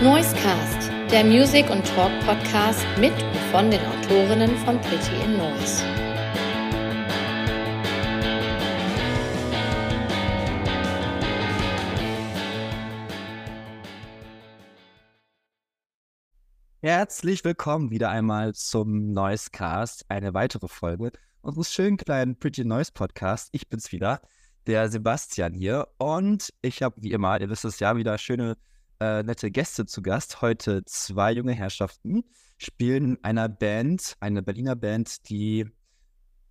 Noisecast, der Music- und Talk-Podcast mit und von den Autorinnen von Pretty in Noise. Herzlich willkommen wieder einmal zum Noisecast, eine weitere Folge unseres schönen kleinen Pretty Noise Podcast. Ich bin's wieder, der Sebastian hier und ich habe wie immer, ihr wisst es ja, wieder schöne äh, nette Gäste zu Gast. Heute zwei junge Herrschaften spielen in einer Band, eine Berliner Band, die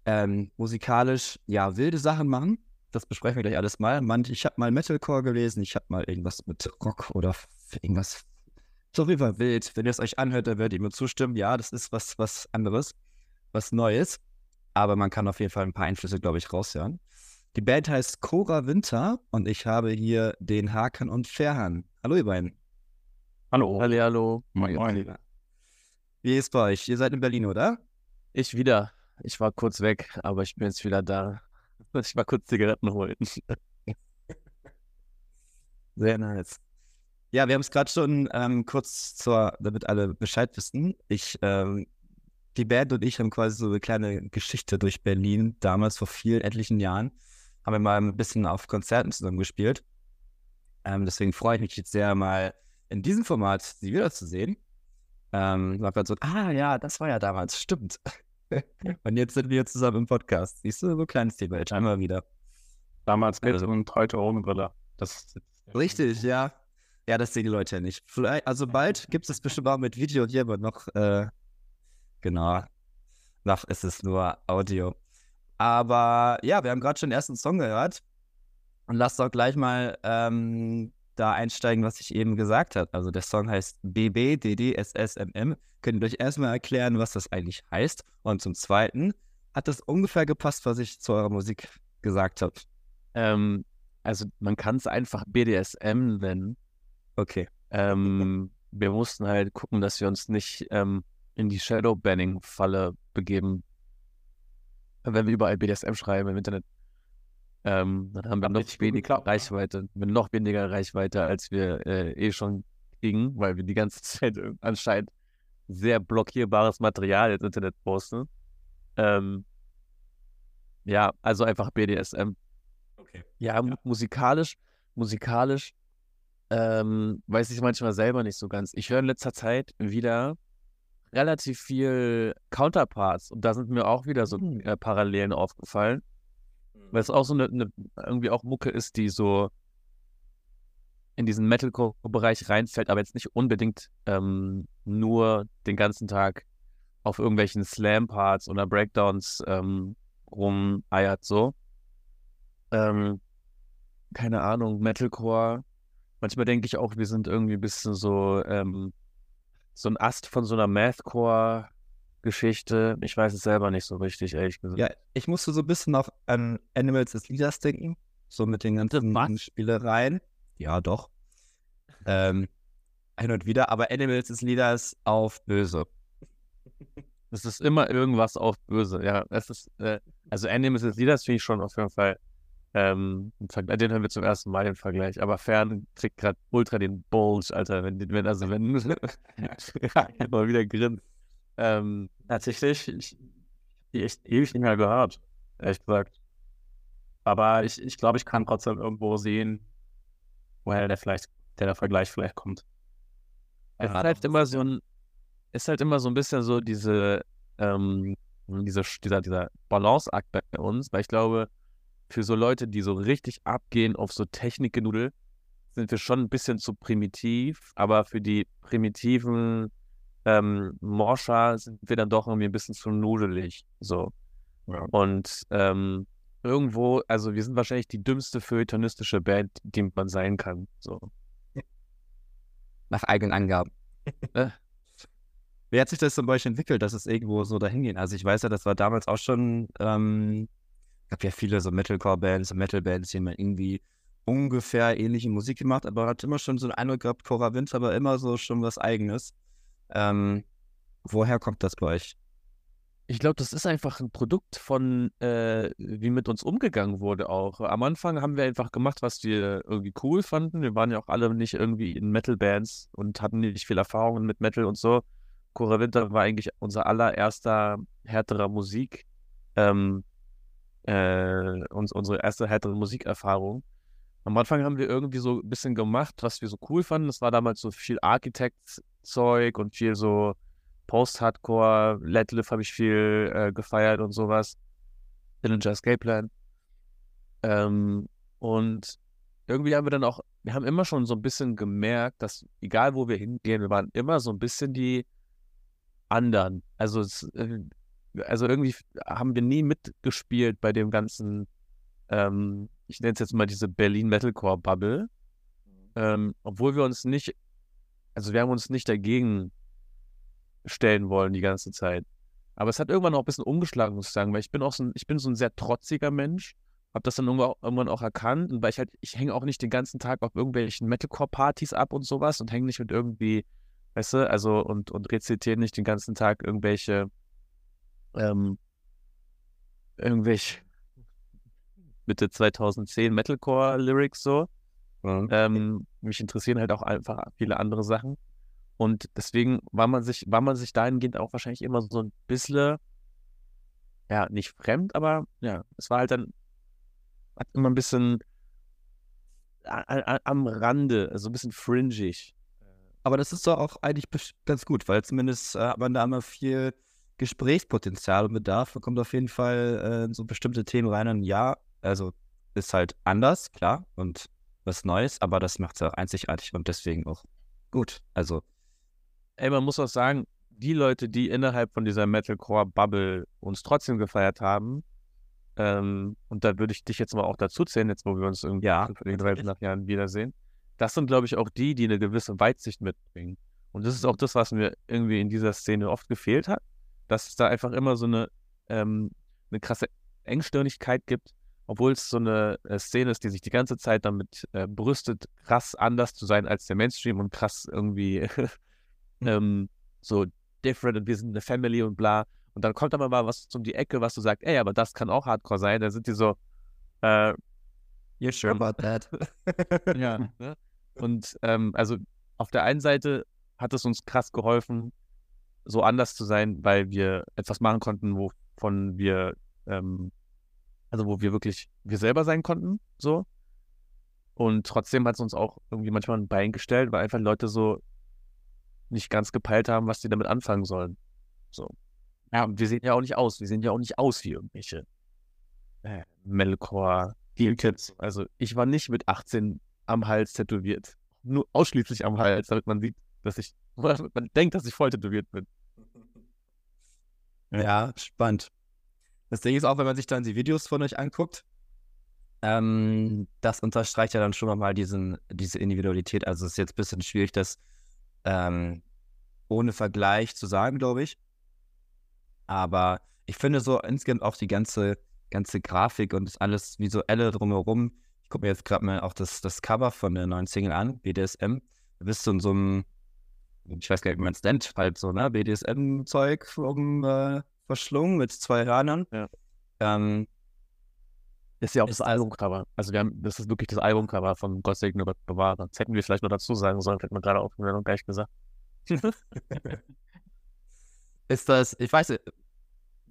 ähm, musikalisch ja wilde Sachen machen. Das besprechen wir gleich alles mal. Man, ich habe mal Metalcore gelesen, ich habe mal irgendwas mit Rock oder irgendwas. So auf Fall wild. Wenn ihr es euch anhört, dann werdet ihr mir zustimmen. Ja, das ist was, was anderes, was Neues. Aber man kann auf jeden Fall ein paar Einflüsse, glaube ich, raushören. Die Band heißt Cora Winter und ich habe hier den Hakan und Ferhan. Hallo, ihr beiden. Hallo. Halli, hallo. Moin. Moin. Wie ist bei euch? Ihr seid in Berlin, oder? Ich wieder. Ich war kurz weg, aber ich bin jetzt wieder da. Ich mal kurz Zigaretten holen. Sehr nice. Ja, wir haben es gerade schon ähm, kurz zur, damit alle Bescheid wissen. Ich, ähm, die Band und ich haben quasi so eine kleine Geschichte durch Berlin, damals vor vielen, etlichen Jahren. Haben wir mal ein bisschen auf Konzerten zusammen gespielt. Ähm, deswegen freue ich mich jetzt sehr, mal in diesem Format sie wiederzusehen. Ähm, war gerade so, ah ja, das war ja damals, stimmt. und jetzt sind wir zusammen im Podcast. Siehst du, so ein kleines Thema, jetzt einmal wieder. Damals mit also, und heute ohne Brille. Das richtig, ja. Ja, das sehen die Leute ja nicht. Vielleicht, also bald gibt es bestimmt auch mit Video hier, aber noch, äh, genau, noch ist es nur Audio. Aber ja, wir haben gerade schon den ersten Song gehört. Und lasst doch gleich mal ähm, da einsteigen, was ich eben gesagt habe. Also der Song heißt BBDDSSMM. Könnt ihr euch erstmal erklären, was das eigentlich heißt? Und zum Zweiten, hat das ungefähr gepasst, was ich zu eurer Musik gesagt habe? Ähm, also man kann es einfach BDSM nennen. Okay. Ähm, wir mussten halt gucken, dass wir uns nicht ähm, in die Shadow-Banning-Falle begeben, wenn wir überall BDSM schreiben im Internet. Ähm, dann haben wir noch weniger geklappt, Reichweite, ja. noch weniger Reichweite, als wir äh, eh schon kriegen, weil wir die ganze Zeit anscheinend sehr blockierbares Material ins Internet posten. Ähm, ja, also einfach BDSM. Okay. Ja, ja. musikalisch, musikalisch ähm, weiß ich manchmal selber nicht so ganz. Ich höre in letzter Zeit wieder relativ viel Counterparts und da sind mir auch wieder so mhm. äh, Parallelen aufgefallen. Weil es auch so eine, eine, irgendwie auch Mucke ist, die so in diesen Metalcore-Bereich reinfällt, aber jetzt nicht unbedingt ähm, nur den ganzen Tag auf irgendwelchen Slam-Parts oder Breakdowns ähm, rumeiert so. Ähm, keine Ahnung, Metalcore. Manchmal denke ich auch, wir sind irgendwie ein bisschen so, ähm, so ein Ast von so einer Mathcore Geschichte. Ich weiß es selber nicht so richtig, ehrlich gesagt. Ja, ich musste so ein bisschen auch an Animals as Leaders denken. So mit den ganzen Was? Spielereien. Ja, doch. Ähm, hin und wieder, aber Animals as Leaders auf böse. Es ist immer irgendwas auf böse, ja. Es ist, äh, also Animals as Leaders finde ich schon auf jeden Fall. Ähm, den hören wir zum ersten Mal den Vergleich. Aber Fern kriegt gerade ultra den Bulge, Alter. Wenn, wenn also wenn mal wieder grinst. Ähm, Tatsächlich, ich die echt ewig nicht mehr gehört, ehrlich gesagt. Aber ich, ich glaube, ich kann trotzdem irgendwo sehen, woher der vielleicht, der, der Vergleich vielleicht kommt. Es ist halt immer so ein, ist halt immer so ein bisschen so diese, ähm, diese, dieser, dieser Balanceakt bei uns, weil ich glaube, für so Leute, die so richtig abgehen auf so Technikgenudel, sind wir schon ein bisschen zu primitiv, aber für die primitiven ähm, Morscha sind wir dann doch irgendwie ein bisschen zu nudelig. So. Ja. Und ähm, irgendwo, also wir sind wahrscheinlich die dümmste feuilletonistische Band, die man sein kann. So. Nach eigenen Angaben. äh. Wie hat sich das zum Beispiel entwickelt, dass es irgendwo so dahin ging? Also ich weiß ja, das war damals auch schon, ähm, gab ja viele so Metalcore-Bands, Metal-Bands, die man irgendwie ungefähr ähnliche Musik gemacht, aber hat immer schon so einen Eindruck gehabt, Cora Wind, aber immer so schon was Eigenes. Ähm, woher kommt das bei euch? Ich glaube, das ist einfach ein Produkt von, äh, wie mit uns umgegangen wurde auch. Am Anfang haben wir einfach gemacht, was wir irgendwie cool fanden. Wir waren ja auch alle nicht irgendwie in Metal-Bands und hatten nicht viel Erfahrungen mit Metal und so. Cora Winter war eigentlich unser allererster härterer Musik, ähm, äh, uns, unsere erste härtere Musikerfahrung. Am Anfang haben wir irgendwie so ein bisschen gemacht, was wir so cool fanden. Das war damals so viel Architect-Zeug und viel so Post-Hardcore, Letliff habe ich viel äh, gefeiert und sowas. Dillinger Escape Plan. Ähm, und irgendwie haben wir dann auch, wir haben immer schon so ein bisschen gemerkt, dass egal wo wir hingehen, wir waren immer so ein bisschen die anderen. Also, es, äh, also irgendwie haben wir nie mitgespielt bei dem ganzen, ähm, ich nenne es jetzt mal diese Berlin Metalcore Bubble. Ähm, obwohl wir uns nicht, also wir haben uns nicht dagegen stellen wollen die ganze Zeit. Aber es hat irgendwann auch ein bisschen umgeschlagen, muss ich sagen, weil ich bin auch so ein, ich bin so ein sehr trotziger Mensch, habe das dann irgendwann auch erkannt und weil ich halt, ich hänge auch nicht den ganzen Tag auf irgendwelchen Metalcore-Partys ab und sowas und hänge nicht mit irgendwie, weißt du, also und, und rezitiere nicht den ganzen Tag irgendwelche, ähm, irgendwelche Mitte 2010 Metalcore-Lyrics so. Mhm. Ähm, mich interessieren halt auch einfach viele andere Sachen. Und deswegen war man sich, war man sich dahingehend auch wahrscheinlich immer so ein bisschen, ja, nicht fremd, aber ja, es war halt dann, hat immer ein bisschen am Rande, also ein bisschen fringig. Aber das ist doch auch eigentlich ganz gut, weil zumindest äh, hat man da immer viel Gesprächspotenzial und Bedarf. Man kommt auf jeden Fall äh, so bestimmte Themen rein und ja, also ist halt anders, klar, und was Neues, aber das macht es auch einzigartig und deswegen auch gut. Also ey, man muss auch sagen, die Leute, die innerhalb von dieser Metalcore-Bubble uns trotzdem gefeiert haben, ähm, und da würde ich dich jetzt mal auch dazu zählen, jetzt wo wir uns irgendwie ja, in drei nach Jahren wiedersehen, das sind, glaube ich, auch die, die eine gewisse Weitsicht mitbringen. Und das ist auch das, was mir irgendwie in dieser Szene oft gefehlt hat, dass es da einfach immer so eine, ähm, eine krasse Engstirnigkeit gibt, obwohl es so eine äh, Szene ist, die sich die ganze Zeit damit äh, brüstet, krass anders zu sein als der Mainstream und krass irgendwie Mhm. ähm, so different und wir sind eine Family und bla. Und dann kommt aber mal was um die Ecke, was du sagst, ey, aber das kann auch Hardcore sein. Da sind die so, äh, you're sure about that? ja. Ne? Und ähm, also auf der einen Seite hat es uns krass geholfen, so anders zu sein, weil wir etwas machen konnten, wovon wir, ähm, also wo wir wirklich wir selber sein konnten, so. Und trotzdem hat es uns auch irgendwie manchmal ein Bein gestellt, weil einfach Leute so nicht ganz gepeilt haben, was die damit anfangen sollen. So. Ja, und wir sehen ja auch nicht aus. Wir sehen ja auch nicht aus wie irgendwelche äh, Metalcore Kids. Also ich war nicht mit 18 am Hals tätowiert. Nur ausschließlich am Hals, damit man sieht, dass ich, man denkt, dass ich voll tätowiert bin. Ja, spannend. Das Ding ist auch, wenn man sich dann die Videos von euch anguckt, ähm, das unterstreicht ja dann schon nochmal diesen, diese Individualität. Also es ist jetzt ein bisschen schwierig, das ähm, ohne Vergleich zu sagen, glaube ich. Aber ich finde so insgesamt auch die ganze, ganze Grafik und alles Visuelle drumherum. Ich gucke mir jetzt gerade mal auch das, das Cover von der neuen Single an, BDSM. Da bist du in so einem, ich weiß gar nicht, wie man es nennt, halt so, ne, BDSM-Zeug um, äh, verschlungen mit zwei Hörnern. Ja. Ähm, ist ja auch ist das Albumcover. Also wir haben, das ist wirklich das Albumcover von Gott segne Gott bewahre. Das hätten wir vielleicht noch dazu sagen sollen, hätten wir gerade auch noch gleich gesagt. ist das, ich weiß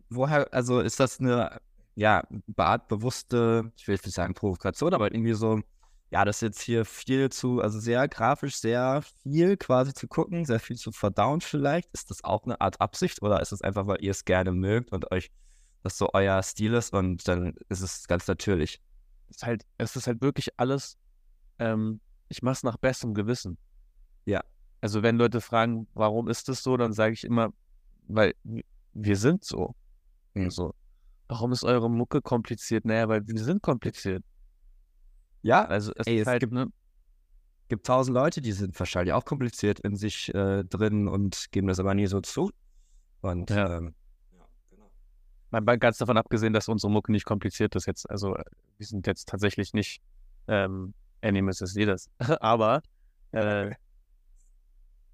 woher, also ist das eine, ja, bewusste, ich will jetzt nicht sagen Provokation, aber irgendwie so, ja, das ist jetzt hier viel zu, also sehr grafisch, sehr viel quasi zu gucken, sehr viel zu verdauen vielleicht. Ist das auch eine Art Absicht oder ist es einfach, weil ihr es gerne mögt und euch das so euer Stil ist und dann ist es ganz natürlich. Es ist halt, es ist halt wirklich alles, ähm, ich mache es nach bestem Gewissen. Ja. Also wenn Leute fragen, warum ist das so, dann sage ich immer, weil wir sind so. Mhm. so. Warum ist eure Mucke kompliziert? Naja, weil wir sind kompliziert. Ja, also es, Ey, es halt, gibt, ne? gibt tausend Leute, die sind wahrscheinlich auch kompliziert in sich äh, drin und geben das aber nie so zu. Und ja. ähm, Mal ganz davon abgesehen, dass unsere Mucke nicht kompliziert ist jetzt. Also wir sind jetzt tatsächlich nicht ähm, Animus jedes. Aber äh,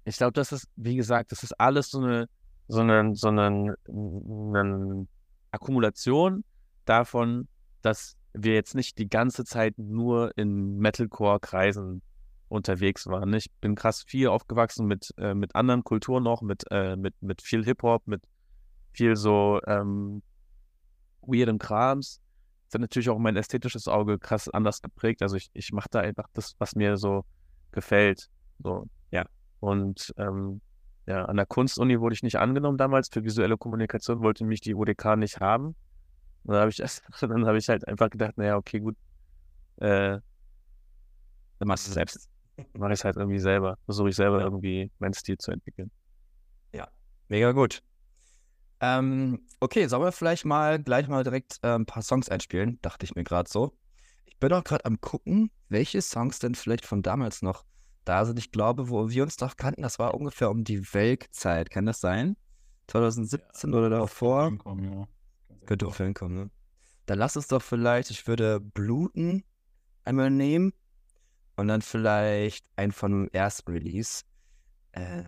ich glaube, das ist, wie gesagt, das ist alles so eine sondern, sondern eine Akkumulation davon, dass wir jetzt nicht die ganze Zeit nur in Metalcore-Kreisen unterwegs waren. Ich bin krass viel aufgewachsen mit, äh, mit anderen Kulturen noch, mit, äh, mit, mit viel Hip-Hop, mit viel so ähm, weirdem Krams. Das hat natürlich auch mein ästhetisches Auge krass anders geprägt. Also ich, ich mache da einfach das, was mir so gefällt. So, ja. Und ähm, ja, an der Kunstuni wurde ich nicht angenommen damals. Für visuelle Kommunikation wollte mich die UDK nicht haben. Und dann habe ich, dann habe ich halt einfach gedacht, naja, okay, gut. Äh, dann machst du es selbst. Mache ich es halt irgendwie selber. Versuche ich selber irgendwie meinen Stil zu entwickeln. Ja, mega gut. Ähm, okay, sollen wir vielleicht mal gleich mal direkt äh, ein paar Songs einspielen? Dachte ich mir gerade so. Ich bin auch gerade am gucken, welche Songs denn vielleicht von damals noch da sind. Ich glaube, wo wir uns doch kannten, das war ungefähr um die Weltzeit. Kann das sein? 2017 ja, oder davor? Ja. Könnte auch hinkommen, ne? Dann lass uns doch vielleicht, ich würde Bluten einmal nehmen und dann vielleicht einen von dem ersten Release. Ähm,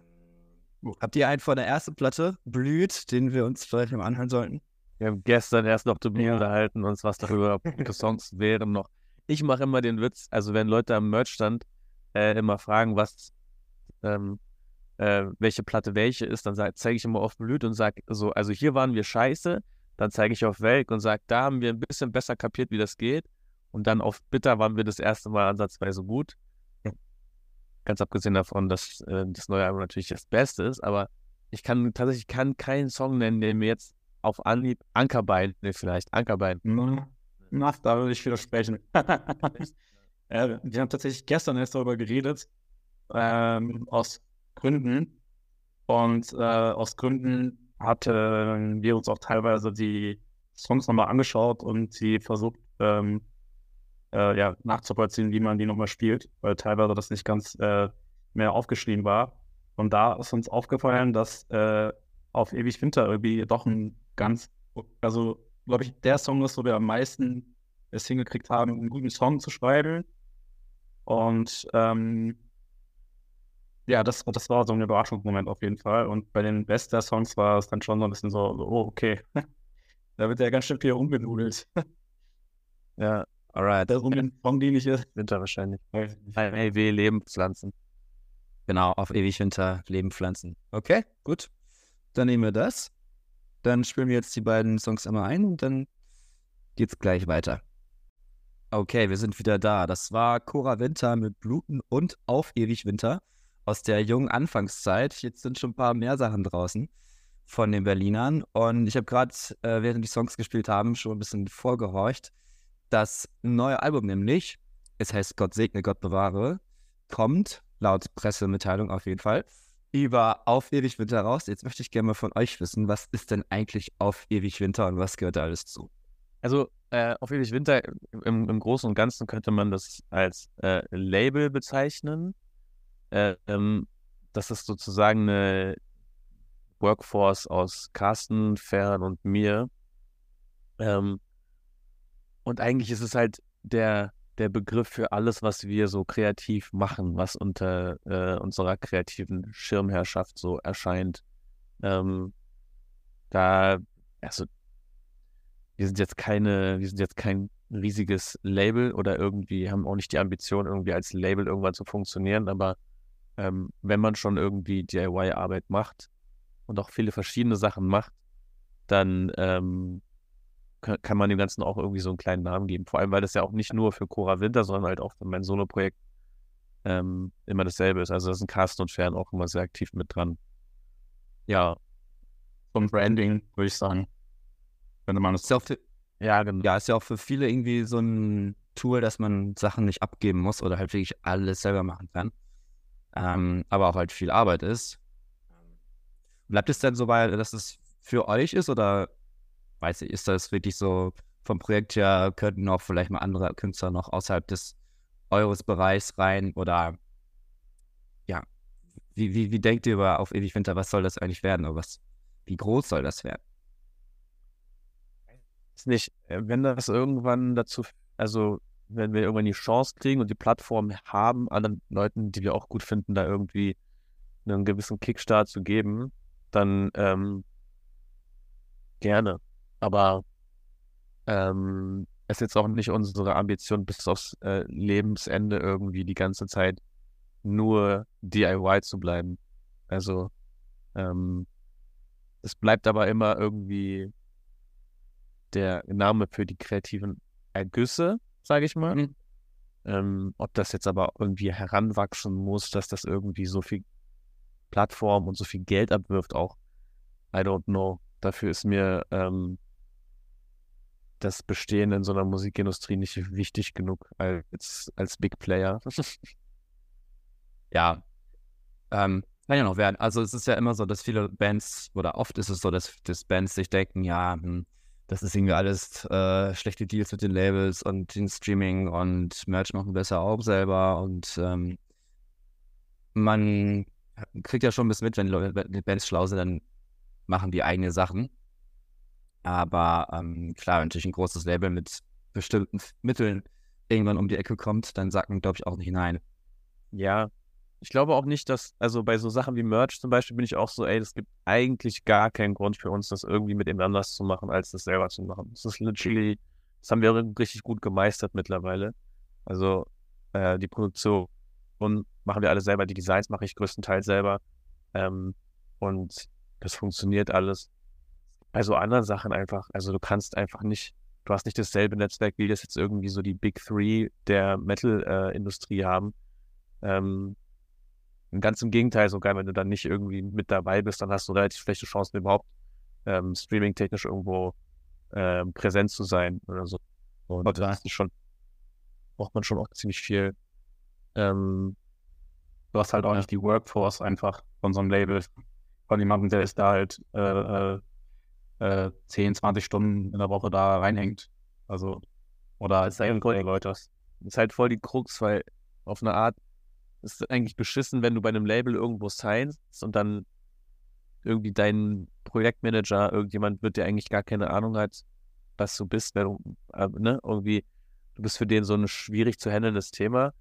habt ihr einen von der ersten Platte, Blüht, den wir uns vielleicht mal anhören sollten? Wir haben gestern erst noch darüber ja. unterhalten, uns was darüber gute Songs wären noch. Ich mache immer den Witz, also wenn Leute am Merchstand äh, immer fragen, was, ähm, äh, welche Platte welche ist, dann zeige ich immer auf Blüt und sage so, also hier waren wir scheiße, dann zeige ich auf Welk und sage, da haben wir ein bisschen besser kapiert, wie das geht. Und dann auf Bitter waren wir das erste Mal ansatzweise gut. Ganz abgesehen davon, dass äh, das neue Album natürlich das Beste ist, aber ich kann tatsächlich kann keinen Song nennen, der mir jetzt auf Anhieb Ankerbein, ne, vielleicht Ankerbein. Na, da würde ich widersprechen. äh, wir haben tatsächlich gestern erst darüber geredet, ähm, aus Gründen. Und äh, aus Gründen hatten wir uns auch teilweise die Songs nochmal angeschaut und sie versucht, ähm, äh, ja, nachzuvollziehen, wie man die nochmal spielt, weil teilweise das nicht ganz äh, mehr aufgeschrieben war. Und da ist uns aufgefallen, dass äh, auf Ewig Winter irgendwie doch ein ganz, also glaube ich, der Song ist, wo wir am meisten es hingekriegt haben, einen guten Song zu schreiben. Und ähm, ja, das, das war so ein Überraschungsmoment auf jeden Fall. Und bei den Best der Songs war es dann schon so ein bisschen so, oh, okay. da wird ja ganz schön viel umgenudelt. ja, alright. Der Song, den ich ist. Winter wahrscheinlich. LW Leben pflanzen. Genau, auf ewig Winter Leben pflanzen. Okay, gut. Dann nehmen wir das. Dann spielen wir jetzt die beiden Songs immer ein und dann geht's gleich weiter. Okay, wir sind wieder da. Das war Cora Winter mit Bluten und Auf ewig Winter aus der jungen Anfangszeit. Jetzt sind schon ein paar mehr Sachen draußen von den Berlinern. Und ich habe gerade, äh, während die Songs gespielt haben, schon ein bisschen vorgehorcht. Das neue Album nämlich, es heißt Gott segne, Gott bewahre, kommt, laut Pressemitteilung auf jeden Fall, über Auf ewig Winter raus. Jetzt möchte ich gerne mal von euch wissen, was ist denn eigentlich Auf ewig Winter und was gehört da alles zu? Also äh, Auf ewig Winter im, im, Großen und Ganzen könnte man das als äh, Label bezeichnen. Äh, ähm, das ist sozusagen eine Workforce aus Carsten, Fern und mir. Ähm, und eigentlich ist es halt der, der Begriff für alles, was wir so kreativ machen, was unter äh, unserer kreativen Schirmherrschaft so erscheint. Ähm, da, also, wir sind jetzt keine, wir sind jetzt kein riesiges Label oder irgendwie haben auch nicht die Ambition, irgendwie als Label irgendwann zu funktionieren, aber ähm, wenn man schon irgendwie DIY-Arbeit macht und auch viele verschiedene Sachen macht, dann ähm, kann man dem Ganzen auch irgendwie so einen kleinen Namen geben. Vor allem, weil das ja auch nicht nur für Cora Winter, sondern halt auch für mein Solo-Projekt ähm, immer dasselbe ist. Also da sind Carsten und Fern auch immer sehr aktiv mit dran. Ja. Vom Branding, würde ich sagen. Wenn man es. Ja, genau. Ja, ist ja auch für viele irgendwie so ein Tool, dass man Sachen nicht abgeben muss oder halt wirklich alles selber machen kann. Ähm, aber auch halt viel Arbeit ist. Bleibt es denn so bei, dass es für euch ist oder weiß ich, ist das wirklich so vom Projekt her, könnten auch vielleicht mal andere Künstler noch außerhalb des eures Bereichs rein oder ja, wie, wie, wie denkt ihr über auf ewig Winter, was soll das eigentlich werden oder was, wie groß soll das werden? Ist nicht, äh, wenn das irgendwann dazu, also wenn wir irgendwann die Chance kriegen und die Plattform haben, anderen Leuten, die wir auch gut finden, da irgendwie einen gewissen Kickstart zu geben, dann ähm, gerne. Aber ähm, es ist jetzt auch nicht unsere Ambition, bis aufs äh, Lebensende irgendwie die ganze Zeit nur DIY zu bleiben. Also ähm, es bleibt aber immer irgendwie der Name für die kreativen Ergüsse, sage ich mal. Mhm. Ähm, ob das jetzt aber irgendwie heranwachsen muss, dass das irgendwie so viel Plattform und so viel Geld abwirft, auch I don't know. Dafür ist mir ähm, das Bestehen in so einer Musikindustrie nicht wichtig genug als, als Big Player. ja, ähm, kann ja noch werden. Also es ist ja immer so, dass viele Bands, oder oft ist es so, dass, dass Bands sich denken, ja, hm, das ist irgendwie alles äh, schlechte Deals mit den Labels und den Streaming und Merch machen besser auch selber und ähm, man kriegt ja schon ein bisschen mit, wenn die, Leute, die Bands schlau sind, dann machen die eigene Sachen. Aber ähm, klar, wenn natürlich ein großes Label mit bestimmten Mitteln irgendwann um die Ecke kommt, dann sagt man, glaube ich, auch nicht nein. Ja, ich glaube auch nicht, dass, also bei so Sachen wie Merch zum Beispiel bin ich auch so, ey, es gibt eigentlich gar keinen Grund für uns, das irgendwie mit ihm anders zu machen, als das selber zu machen. Das ist literally, das haben wir richtig gut gemeistert mittlerweile. Also äh, die Produktion machen wir alle selber, die Designs mache ich größtenteils selber. Ähm, und das funktioniert alles. Also anderen Sachen einfach, also du kannst einfach nicht, du hast nicht dasselbe Netzwerk, wie das jetzt irgendwie so die Big Three der Metal-Industrie äh, haben. Ähm, Ganz im Gegenteil sogar, wenn du dann nicht irgendwie mit dabei bist, dann hast du relativ schlechte Chancen überhaupt ähm, streaming-technisch irgendwo ähm, präsent zu sein oder so. Und da ist schon, braucht man schon auch ziemlich viel. Ähm, du hast halt auch nicht die Workforce einfach von so einem Label. Von jemandem, der ist da halt äh, äh, 10, 20 Stunden in der Woche da reinhängt. Also, oder als Leute. Das ist halt voll die Krux, weil auf eine Art ist eigentlich beschissen, wenn du bei einem Label irgendwo signst und dann irgendwie dein Projektmanager, irgendjemand wird, der eigentlich gar keine Ahnung hat, was du bist, wenn du, äh, ne, irgendwie, du bist für den so ein schwierig zu handelndes Thema.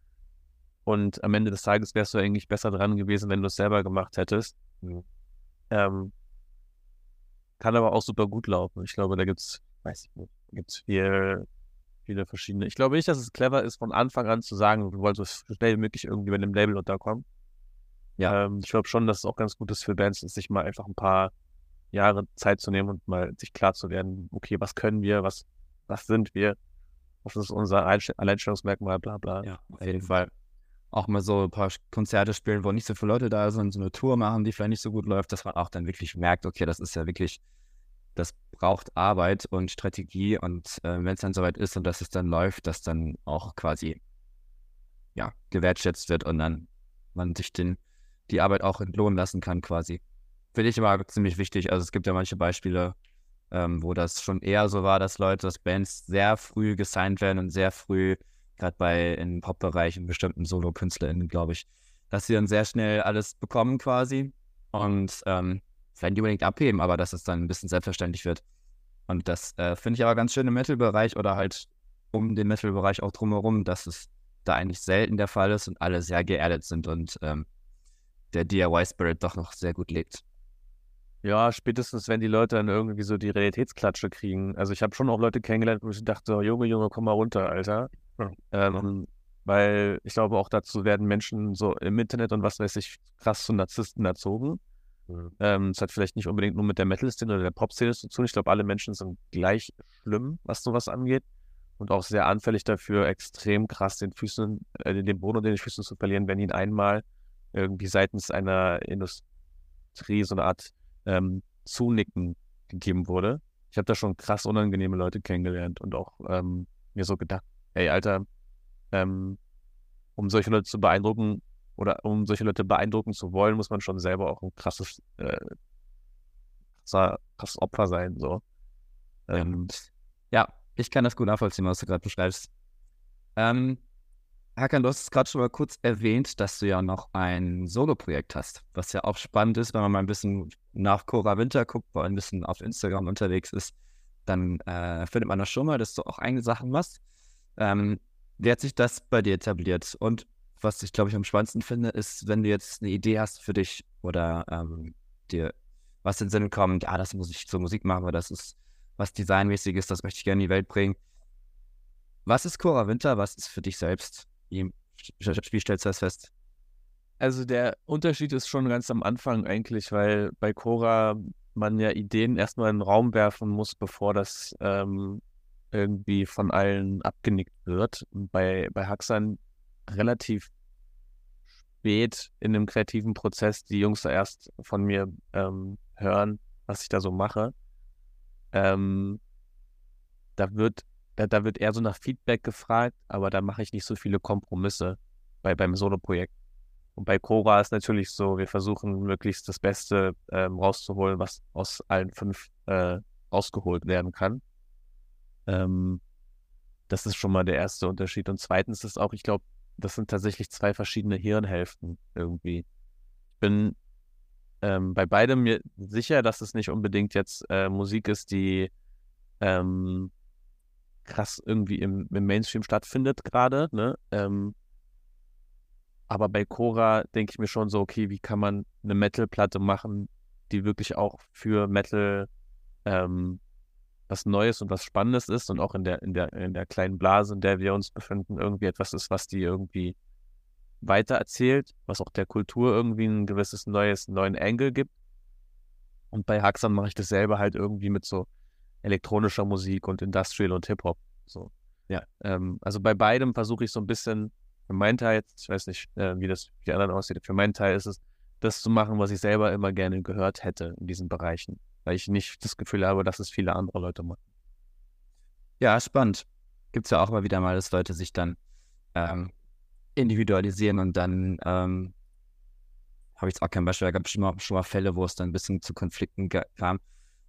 Und am Ende des Tages wärst du eigentlich besser dran gewesen, wenn du es selber gemacht hättest. Mhm. Ähm, kann aber auch super gut laufen. Ich glaube, da gibt es, weiß ich nicht, gibt es viel viele verschiedene. Ich glaube nicht, dass es clever ist, von Anfang an zu sagen, du wolltest so schnell wie möglich irgendwie bei einem Label unterkommen. Ja. Ähm, ich glaube schon, dass es auch ganz gut ist für Bands, sich mal einfach ein paar Jahre Zeit zu nehmen und mal sich klar zu werden, okay, was können wir, was, was sind wir, was ist unser Alleinstellungsmerkmal, bla bla. Ja, auf jeden Fall. Auch mal so ein paar Konzerte spielen, wo nicht so viele Leute da sind, so eine Tour machen, die vielleicht nicht so gut läuft, dass man auch dann wirklich merkt, okay, das ist ja wirklich das braucht Arbeit und Strategie und äh, wenn es dann soweit ist und dass es dann läuft, dass dann auch quasi ja, gewertschätzt wird und dann man sich den, die Arbeit auch entlohnen lassen kann quasi. Finde ich immer ziemlich wichtig. Also es gibt ja manche Beispiele, ähm, wo das schon eher so war, dass Leute, dass Bands sehr früh gesigned werden und sehr früh, gerade bei im Pop-Bereich, in bestimmten Solo-KünstlerInnen, glaube ich, dass sie dann sehr schnell alles bekommen quasi. Und ähm, vielleicht nicht unbedingt abheben, aber dass es dann ein bisschen selbstverständlich wird. Und das äh, finde ich aber ganz schön im Metal-Bereich oder halt um den Metal-Bereich auch drumherum, dass es da eigentlich selten der Fall ist und alle sehr geerdet sind und ähm, der DIY-Spirit doch noch sehr gut lebt. Ja, spätestens, wenn die Leute dann irgendwie so die Realitätsklatsche kriegen. Also ich habe schon auch Leute kennengelernt, wo ich dachte, so, Junge, Junge, komm mal runter, Alter. Ja. Ähm, weil ich glaube, auch dazu werden Menschen so im Internet und was weiß ich, krass zu Narzissten erzogen. Mhm. Ähm, das hat vielleicht nicht unbedingt nur mit der Metal-Szene oder der Pop-Szene zu tun. Ich glaube, alle Menschen sind gleich schlimm, was sowas angeht. Und auch sehr anfällig dafür, extrem krass den Füßen, äh, den Boden unter den Füßen zu verlieren, wenn ihnen einmal irgendwie seitens einer Industrie so eine Art ähm, Zunicken gegeben wurde. Ich habe da schon krass unangenehme Leute kennengelernt und auch ähm, mir so gedacht, ey, Alter, ähm, um solche Leute zu beeindrucken, oder um solche Leute beeindrucken zu wollen, muss man schon selber auch ein krasses, äh, krasses Opfer sein. So. Ähm, ja, ich kann das gut nachvollziehen, was du gerade beschreibst. Ähm, Hakan, du hast es gerade schon mal kurz erwähnt, dass du ja noch ein Solo-Projekt hast, was ja auch spannend ist, wenn man mal ein bisschen nach Cora Winter guckt, wo ein bisschen auf Instagram unterwegs ist, dann äh, findet man das schon mal, dass du auch eigene Sachen machst. Ähm, wie hat sich das bei dir etabliert? Und was ich, glaube ich, am spannendsten finde, ist, wenn du jetzt eine Idee hast für dich oder ähm, dir was in den Sinn kommt, ja, das muss ich zur Musik machen, weil das ist was designmäßig ist, das möchte ich gerne in die Welt bringen. Was ist Cora Winter? Was ist für dich selbst? Wie, stellst du das fest? Also der Unterschied ist schon ganz am Anfang eigentlich, weil bei Cora man ja Ideen erstmal in den Raum werfen muss, bevor das ähm, irgendwie von allen abgenickt wird. Bei, bei Haxan relativ spät in dem kreativen Prozess die Jungs da erst von mir ähm, hören, was ich da so mache. Ähm, da wird da, da wird eher so nach Feedback gefragt, aber da mache ich nicht so viele Kompromisse bei, beim Solo-Projekt. Und bei Cora ist natürlich so, wir versuchen möglichst das Beste ähm, rauszuholen, was aus allen fünf äh, rausgeholt werden kann. Ähm, das ist schon mal der erste Unterschied. Und zweitens ist auch, ich glaube, das sind tatsächlich zwei verschiedene Hirnhälften irgendwie. Ich bin ähm, bei beidem mir sicher, dass es nicht unbedingt jetzt äh, Musik ist, die ähm, krass irgendwie im, im Mainstream stattfindet gerade. Ne? Ähm, aber bei Cora denke ich mir schon so, okay, wie kann man eine Metal-Platte machen, die wirklich auch für Metal ähm, was Neues und was Spannendes ist und auch in der, in der, in der kleinen Blase, in der wir uns befinden, irgendwie etwas ist, was die irgendwie weitererzählt, was auch der Kultur irgendwie ein gewisses neues, neuen Angle gibt. Und bei Haxan mache ich dasselbe halt irgendwie mit so elektronischer Musik und Industrial und Hip-Hop. So. Ja. Ähm, also bei beidem versuche ich so ein bisschen für meinen Teil, ich weiß nicht, äh, wie das für die anderen aussieht, für meinen Teil ist es, das zu machen, was ich selber immer gerne gehört hätte in diesen Bereichen, weil ich nicht das Gefühl habe, dass es viele andere Leute machen. Ja, spannend. Gibt es ja auch immer wieder mal, dass Leute sich dann ähm, individualisieren und dann ähm, habe ich jetzt auch kein Beispiel, da gab es schon mal, schon mal Fälle, wo es dann ein bisschen zu Konflikten kam.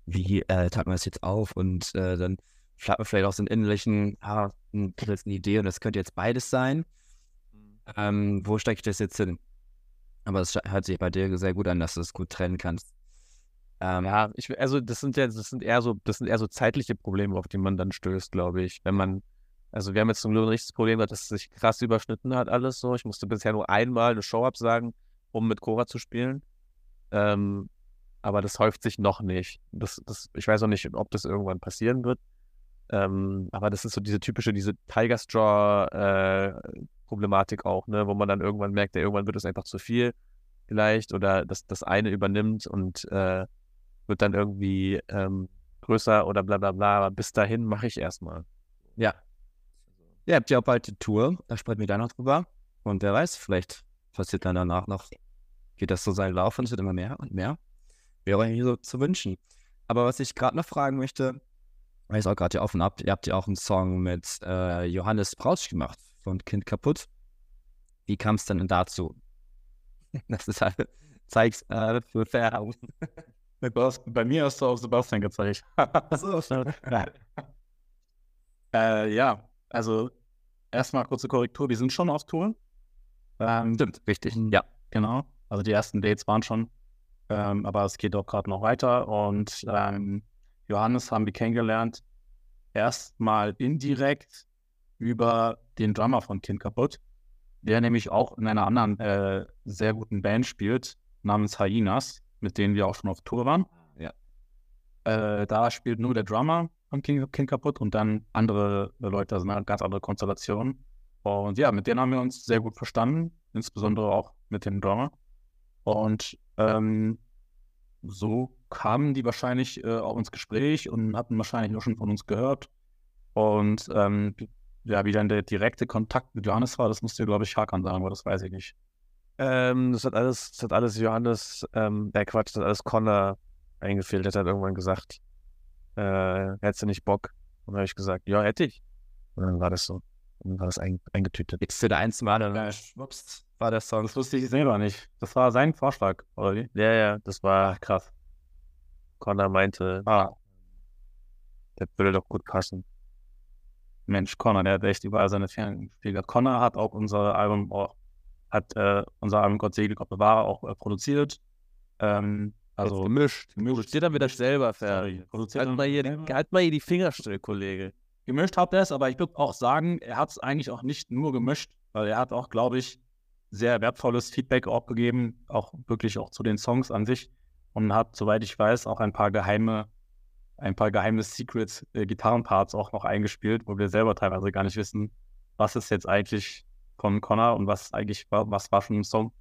Wie äh, teilt man das jetzt auf und äh, dann hat man vielleicht auch so einen innerlichen, ah, ist eine Idee und das könnte jetzt beides sein. Ähm, wo stecke ich das jetzt hin? Aber es hört sich bei dir sehr gut an, dass du es gut trennen kannst. Ähm, ja, ich, also das sind ja, das sind eher so, das sind eher so zeitliche Probleme, auf die man dann stößt, glaube ich. Wenn man, also wir haben jetzt zum Glück nicht das Problem, dass es sich krass überschnitten hat, alles so. Ich musste bisher nur einmal eine Show absagen, um mit Cora zu spielen. Ähm, aber das häuft sich noch nicht. Das, das, ich weiß auch nicht, ob das irgendwann passieren wird. Ähm, aber das ist so diese typische, diese Tiger Straw äh, Problematik auch, ne, wo man dann irgendwann merkt, ja, irgendwann wird es einfach zu viel vielleicht oder das, das eine übernimmt und äh, wird dann irgendwie ähm, größer oder bla bla bla, aber bis dahin mache ich erstmal. Ja. Ja, habt ihr auch bald die Tour, da sprechen wir da noch drüber. Und wer weiß, vielleicht passiert dann danach noch, geht das so seinen Lauf und es wird immer mehr und mehr. Wäre eigentlich so zu wünschen. Aber was ich gerade noch fragen möchte, weil ich es auch gerade hier offen habt, ihr habt ja auch einen Song mit äh, Johannes Brautsch gemacht von Kind kaputt. Wie kam es denn dazu? Das ist halt, zeig's äh, für Fair. Bei mir hast du auf Sebastian gezeigt. so, äh, ja, also erstmal kurze Korrektur, wir sind schon auf Tour. Ähm, Stimmt, richtig. Ja, genau. Also die ersten Dates waren schon, ähm, aber es geht auch gerade noch weiter. Und ähm, Johannes haben wir kennengelernt, erstmal indirekt über den Drummer von Kind kaputt, der nämlich auch in einer anderen äh, sehr guten Band spielt, namens Hyenas, mit denen wir auch schon auf Tour waren. Ja. Äh, da spielt nur der Drummer von King, King kaputt und dann andere Leute, also eine ganz andere Konstellation. Und ja, mit denen haben wir uns sehr gut verstanden, insbesondere auch mit dem Drummer. Und ähm, so kamen die wahrscheinlich äh, auch ins Gespräch und hatten wahrscheinlich auch schon von uns gehört. Und ähm, ja, wie dann der direkte Kontakt mit Johannes war, das musst du, glaube ich, Hakan sagen, aber das weiß ich nicht. Ähm, das hat alles, das hat alles Johannes, ähm, der Quatsch, das hat alles Connor eingefehlt. Der hat irgendwann gesagt, äh, hättest du nicht Bock? Und dann habe ich gesagt, ja, hätte ich. Und dann war das so. Und dann war das ein, eingetütet. Jetzt für der eins Mal, dann Ja. schwupps, war der Song. Das wusste ich selber nicht. Das war sein Vorschlag, oder wie? Ja, ja, das war, Ach, krass. Connor meinte, Ah, der würde doch gut passen. Mensch, Connor, der hat echt überall seine Finger. Connor hat auch unser Album, auch, hat äh, unser Album Gott segne Gott bewahre auch äh, produziert. Ähm, also gemischt. gemischt. Produziert dann wieder selber, Fer. Sorry, produziert Halt mal, hier, selber. halt mal hier die Finger still, Kollege. gemischt hat er es, aber ich würde auch sagen, er hat es eigentlich auch nicht nur gemischt, weil er hat auch, glaube ich, sehr wertvolles Feedback auch gegeben, auch wirklich auch zu den Songs an sich. und hat, soweit ich weiß, auch ein paar geheime, ein paar geheime Secret-Gitarrenparts auch noch eingespielt, wo wir selber teilweise gar nicht wissen, was ist jetzt eigentlich von Connor und was eigentlich was war schon im Song.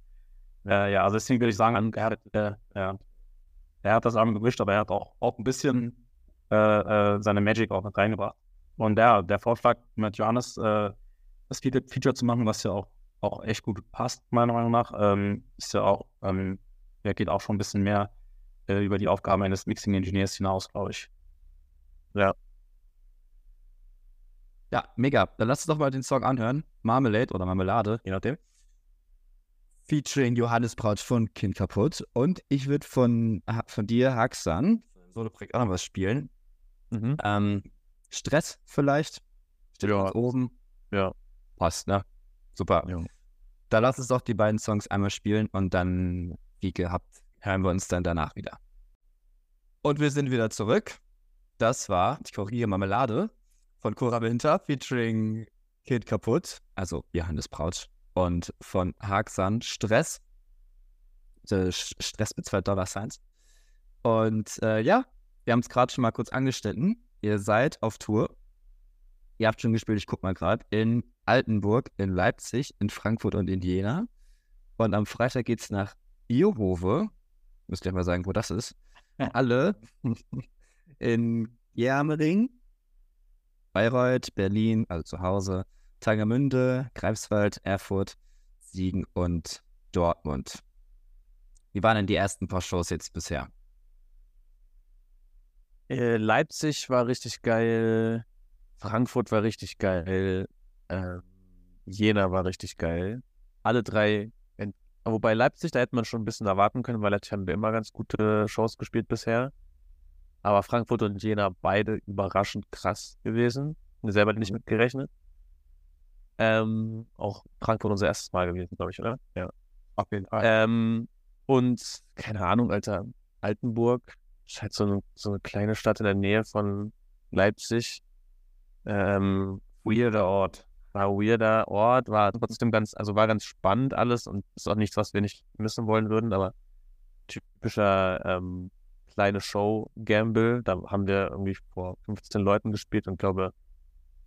Äh, ja, also deswegen würde ich sagen, er hat, äh, ja, er hat das Album gewischt, aber er hat auch, auch ein bisschen äh, äh, seine Magic auch mit reingebracht. Und der, der Vorschlag mit Johannes, äh, das Feature zu machen, was ja auch, auch echt gut passt, meiner Meinung nach, ähm, ist ja auch, ähm, der geht auch schon ein bisschen mehr äh, über die Aufgaben eines Mixing-Engineers hinaus, glaube ich. Ja. Ja, mega. Dann lass uns doch mal den Song anhören. Marmalade oder Marmelade, je nachdem. Featuring Johannes Braut von Kind kaputt. Und ich würde von, von dir, Haxan, Solo-Projekt auch noch was spielen. Mhm. Ähm, Stress vielleicht. Steht Ja. oben. Ja. Passt, ne? Super. Ja. Da lass uns doch die beiden Songs einmal spielen und dann, wie gehabt, hören wir uns dann danach wieder. Und wir sind wieder zurück. Das war, ich korrigiere Marmelade von Cora Winter featuring Kid Kaputt, also Johannes Braut, und von Haxan Stress. Äh, Stress mit zwei Dollar Signs. Und äh, ja, wir haben es gerade schon mal kurz angeschnitten. Ihr seid auf Tour. Ihr habt schon gespielt, ich guck mal gerade, in Altenburg, in Leipzig, in Frankfurt und in Jena. Und am Freitag geht's nach Iohove. Müsst ihr mal sagen, wo das ist. Alle in Germering, Bayreuth, Berlin, also zu Hause, Tangermünde, Greifswald, Erfurt, Siegen und Dortmund. Wie waren denn die ersten paar Shows jetzt bisher? Äh, Leipzig war richtig geil. Frankfurt war richtig geil. Ähm, Jena war richtig geil. Alle drei. Wobei Leipzig, da hätte man schon ein bisschen erwarten können, weil Leipzig haben wir immer ganz gute Shows gespielt bisher. Aber Frankfurt und Jena beide überraschend krass gewesen. Mir selber nicht mitgerechnet. Ähm, auch Frankfurt unser erstes Mal gewesen, glaube ich, oder? Ja. Auf jeden Fall. Ähm, und keine Ahnung, Alter, Altenburg ist halt so eine, so eine kleine Stadt in der Nähe von Leipzig. Ähm, Weirder Ort. war ein weirder Ort, war trotzdem ganz, also war ganz spannend alles und ist auch nichts, was wir nicht missen wollen würden, aber typischer ähm, kleine Show-Gamble. Da haben wir irgendwie vor 15 Leuten gespielt und glaube,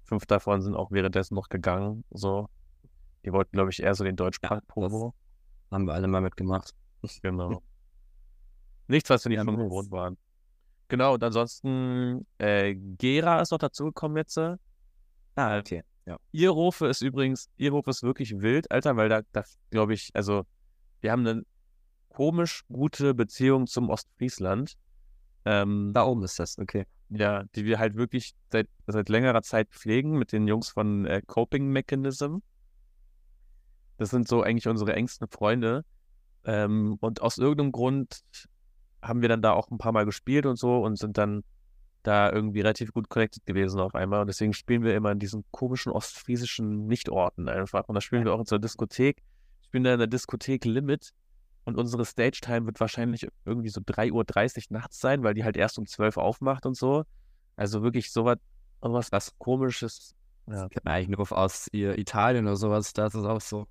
fünf davon sind auch währenddessen noch gegangen. So. Die wollten, glaube ich, eher so den Deutsch-Punk-Promo. Haben wir alle mal mitgemacht. Genau. Nichts, was wir nicht Ja, schon nice. gewohnt waren. Genau, und ansonsten, äh, Gera ist noch dazugekommen jetzt. äh. Ah, okay. Ja. Irhofe ist übrigens, Irhofe ist wirklich wild, Alter, weil da, da glaube ich, also, wir haben eine komisch gute Beziehung zum Ostfriesland. Ähm, Da oben ist das, okay. ja, die wir halt wirklich seit, seit längerer Zeit pflegen mit den Jungs von äh, Coping Mechanism. Das sind so eigentlich unsere engsten Freunde. Ähm, und aus irgendeinem Grund haben wir dann da auch ein paar Mal gespielt und so und sind dann da irgendwie relativ gut connected gewesen auf einmal. Und deswegen spielen wir immer in diesen komischen ostfriesischen Nichtorten einfach. Und da spielen wir auch in so einer Diskothek. Wir spielen da in der Diskothek Limit. Und unsere Stage-Time wird wahrscheinlich irgendwie so 3.30 Uhr nachts sein, weil die halt erst um 12 Uhr aufmacht und so. Also wirklich sowas, sowas was komisches. Ja. Kennt man eigentlich nur aus ihr Italien oder sowas. Das ist auch so.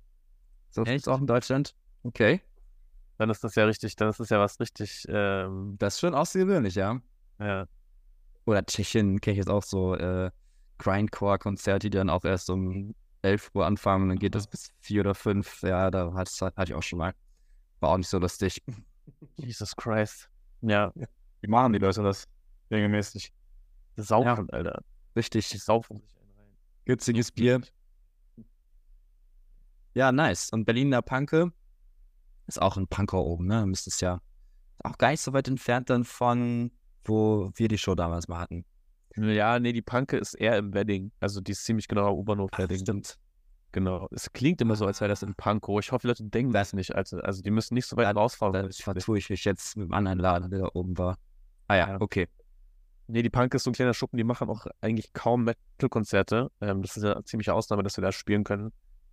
So ist Echt? auch in Deutschland. Okay. Dann ist das ja richtig, dann ist das ja was richtig, ähm, Das ist schon außergewöhnlich, ja. ja. Oder Tschechien kenne ich jetzt auch so äh, Grindcore-Konzerte, die dann auch erst um 11 Uhr anfangen und dann geht das bis 4 oder 5. Ja, da hatte ich auch schon mal. War auch nicht so lustig. Jesus Christ. Ja, Wie machen die Leute das regelmäßig? saufen, Alter. Die Richtig saufen sich einen rein. günstiges Bier. Ja, nice. Und Berliner Panke ist auch ein Punker oben, ne? Müsste es ja auch gar nicht so weit entfernt dann von, wo wir die Show damals mal hatten. Ja, nee, die Panke ist eher im Wedding. Also die ist ziemlich genau am U-Bahnhof Wedding. stimmt. Genau. Es klingt immer so, als wäre das in Pankow. Ich hoffe, die Leute denken das nicht. Also, also die müssen nicht so weit rausfahren. Da vertue ich mich jetzt mit dem anderen Laden, der da oben war. Ah ja, Ja. okay. Nee, die Punk ist so ein kleiner Schuppen, die machen auch eigentlich kaum Metal-Konzerte. Ähm, das ist ja eine ziemliche Ausnahme, dass wir da spielen können.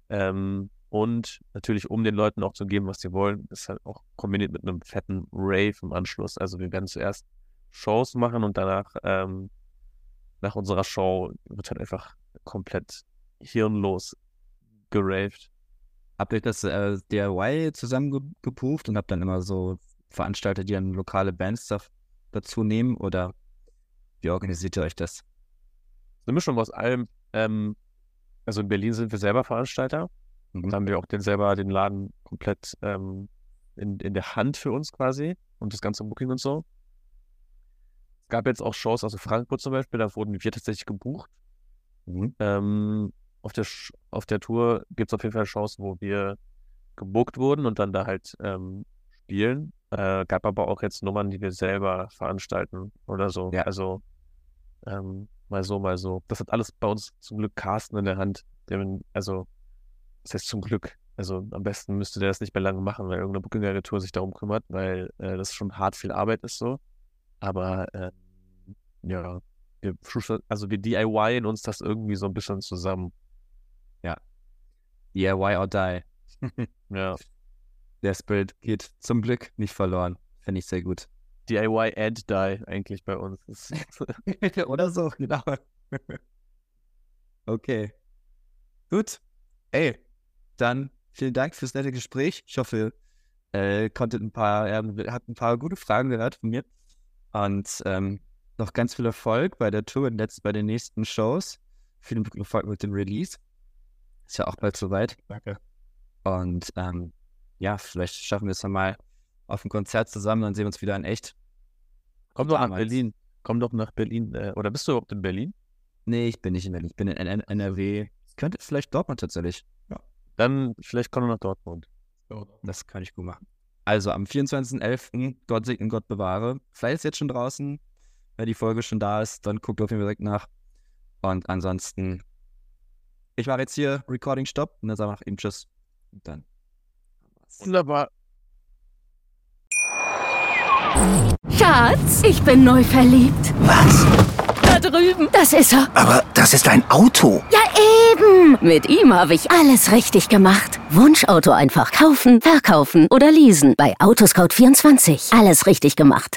Ähm, und natürlich, um den Leuten auch zu geben, was sie wollen, ist halt auch kombiniert mit einem fetten Rave im Anschluss. Also wir werden zuerst Shows machen und danach, ähm, nach unserer Show, wird halt einfach komplett hirnlos geraved. Habt ihr das äh, DIY zusammen ge- geprüft und habt dann immer so Veranstalter, die dann lokale Bands da, dazu nehmen oder wie organisiert ihr euch das? Eine Mischung aus allem. Ähm, also in Berlin sind wir selber Veranstalter. Mhm. Da haben wir auch den selber den Laden komplett ähm, in, in der Hand für uns quasi und das ganze Booking und so. Es gab jetzt auch Shows aus Frankfurt zum Beispiel, da wurden wir tatsächlich gebucht. Mhm. Ähm, auf, der, Sch- auf der Tour gibt es auf jeden Fall Shows, wo wir gebucht wurden und dann da halt ähm, spielen. Äh, gab aber auch jetzt Nummern, die wir selber veranstalten oder so. Ja. Also ähm, mal so, mal so. Das hat alles bei uns zum Glück Carsten in der Hand. Der, also, das heißt zum Glück. Also am besten müsste der das nicht mehr lange machen, weil irgendeine Booking-Agentur sich darum kümmert, weil äh, das schon hart viel Arbeit ist so. Aber ähm, ja, wir, also wir DIYen uns das irgendwie so ein bisschen zusammen. DIY or die. Ja. Der Spirit geht zum Glück nicht verloren. Finde ich sehr gut. DIY and die eigentlich bei uns. Oder so, genau. okay. Gut. Ey, dann vielen Dank fürs nette Gespräch. Ich hoffe, ihr äh, konntet ein paar, äh, habt ein paar gute Fragen gehört von mir. Und ähm, noch ganz viel Erfolg bei der Tour und jetzt bei den nächsten Shows. Viel Erfolg mit dem Release. Ist ja auch bald soweit. Danke. Und ähm, ja, vielleicht schaffen wir es dann mal auf ein Konzert zusammen, dann sehen wir uns wieder in echt. komm doch nach. Berlin. Komm doch nach Berlin. Äh, oder bist du überhaupt in Berlin? Nee, ich bin nicht in Berlin. Ich bin in N NRW. Es könnte vielleicht Dortmund tatsächlich. Dann vielleicht komm doch nach Dortmund. Das kann ich gut machen. Also am 24.11. Gott segne, Gott bewahre. Vielleicht ist jetzt schon draußen. Wenn die Folge schon da ist, dann guckt auf jeden Fall direkt nach. Und ansonsten, ich mache jetzt hier Recording Stopp und dann sagen wir noch eben Tschüss. Und dann. Wunderbar. Schatz, ich bin neu verliebt. Was? Da drüben. Das ist er. Aber das ist ein Auto. Ja, eben. Mit ihm habe ich alles richtig gemacht. Wunschauto einfach kaufen, verkaufen oder leasen. Bei Autoscout24. Alles richtig gemacht.